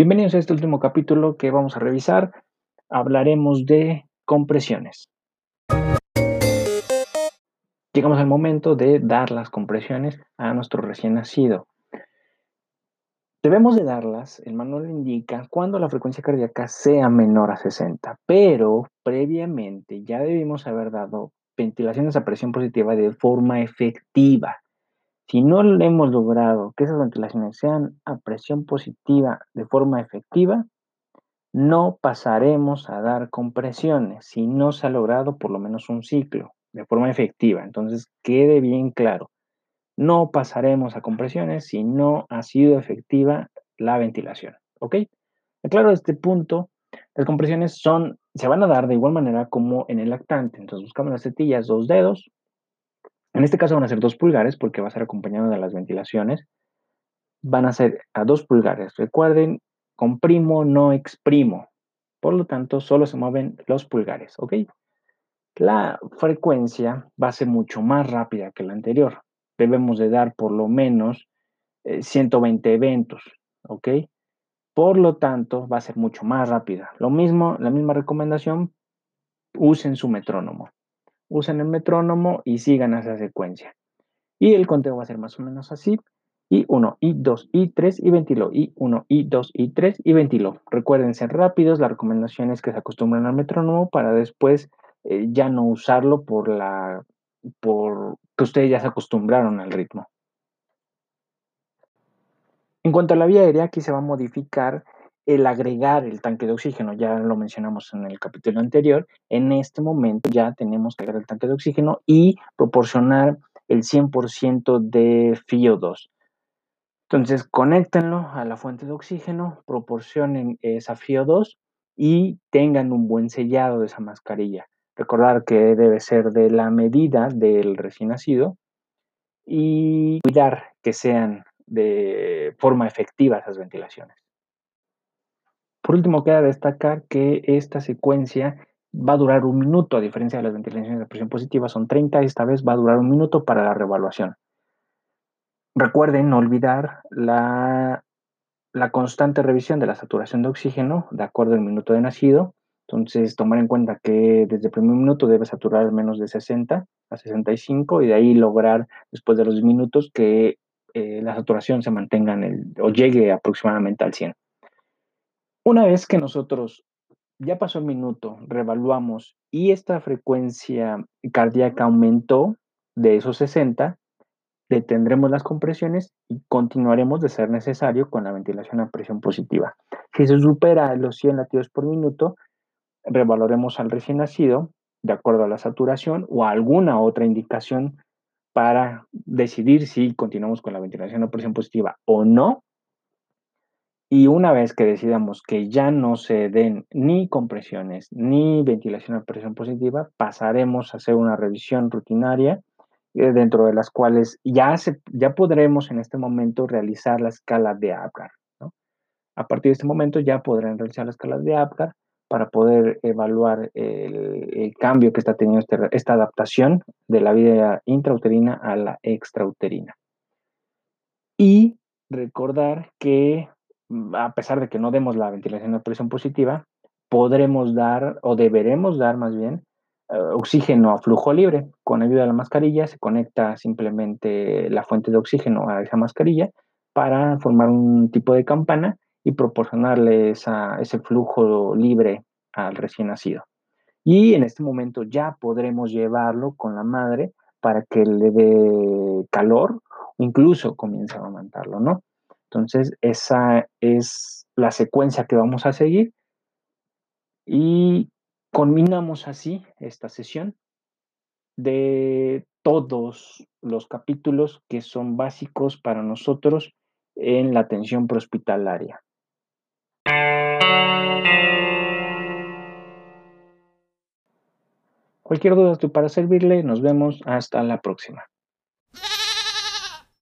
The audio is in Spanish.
Bienvenidos a este último capítulo que vamos a revisar. Hablaremos de compresiones. Llegamos al momento de dar las compresiones a nuestro recién nacido. Debemos de darlas, el manual indica, cuando la frecuencia cardíaca sea menor a 60, pero previamente ya debimos haber dado ventilaciones a presión positiva de forma efectiva. Si no hemos logrado que esas ventilaciones sean a presión positiva de forma efectiva, no pasaremos a dar compresiones si no se ha logrado por lo menos un ciclo de forma efectiva. Entonces, quede bien claro. No pasaremos a compresiones si no ha sido efectiva la ventilación. ¿Ok? Claro, este punto, las compresiones son, se van a dar de igual manera como en el lactante. Entonces buscamos las tetillas, dos dedos. En este caso van a ser dos pulgares porque va a ser acompañado de las ventilaciones. Van a ser a dos pulgares. Recuerden, comprimo, no exprimo. Por lo tanto, solo se mueven los pulgares. ¿Ok? La frecuencia va a ser mucho más rápida que la anterior debemos de dar por lo menos 120 eh, eventos, ¿ok? Por lo tanto, va a ser mucho más rápida. Lo mismo, la misma recomendación, usen su metrónomo. Usen el metrónomo y sigan esa secuencia. Y el conteo va a ser más o menos así. Y 1, y 2, y 3, y ventilo. Y 1, y 2, y 3, y ventilo. Recuerden ser rápidos. La recomendación es que se acostumbren al metrónomo para después eh, ya no usarlo por la por que ustedes ya se acostumbraron al ritmo. En cuanto a la vía aérea, aquí se va a modificar el agregar el tanque de oxígeno, ya lo mencionamos en el capítulo anterior, en este momento ya tenemos que agregar el tanque de oxígeno y proporcionar el 100% de FIO2. Entonces, conéctenlo a la fuente de oxígeno, proporcionen esa FIO2 y tengan un buen sellado de esa mascarilla. Recordar que debe ser de la medida del recién nacido y cuidar que sean de forma efectiva esas ventilaciones. Por último, queda destacar que esta secuencia va a durar un minuto, a diferencia de las ventilaciones de presión positiva, son 30, esta vez va a durar un minuto para la revaluación. Recuerden no olvidar la, la constante revisión de la saturación de oxígeno de acuerdo al minuto de nacido entonces, tomar en cuenta que desde el primer minuto debe saturar menos de 60 a 65 y de ahí lograr, después de los minutos, que eh, la saturación se mantenga en el, o llegue aproximadamente al 100. Una vez que nosotros ya pasó el minuto, revaluamos y esta frecuencia cardíaca aumentó de esos 60, detendremos las compresiones y continuaremos de ser necesario con la ventilación a presión positiva. Si se supera los 100 latidos por minuto, revaloremos al recién nacido de acuerdo a la saturación o alguna otra indicación para decidir si continuamos con la ventilación a presión positiva o no. Y una vez que decidamos que ya no se den ni compresiones ni ventilación a presión positiva, pasaremos a hacer una revisión rutinaria eh, dentro de las cuales ya, ya podremos en este momento realizar la escala de Apgar. A partir de este momento ya podrán realizar la escala de Apgar para poder evaluar el, cambio que está teniendo este, esta adaptación de la vida intrauterina a la extrauterina. Y recordar que a pesar de que no demos la ventilación de presión positiva, podremos dar o deberemos dar más bien eh, oxígeno a flujo libre. Con ayuda de la mascarilla se conecta simplemente la fuente de oxígeno a esa mascarilla para formar un tipo de campana y proporcionarle ese flujo libre al recién nacido. Y en este momento ya podremos llevarlo con la madre para que le dé calor incluso comience a amamantarlo, ¿no? Entonces, esa es la secuencia que vamos a seguir y culminamos así esta sesión de todos los capítulos que son básicos para nosotros en la atención prehospitalaria. Cualquier duda para servirle. Nos vemos hasta la próxima.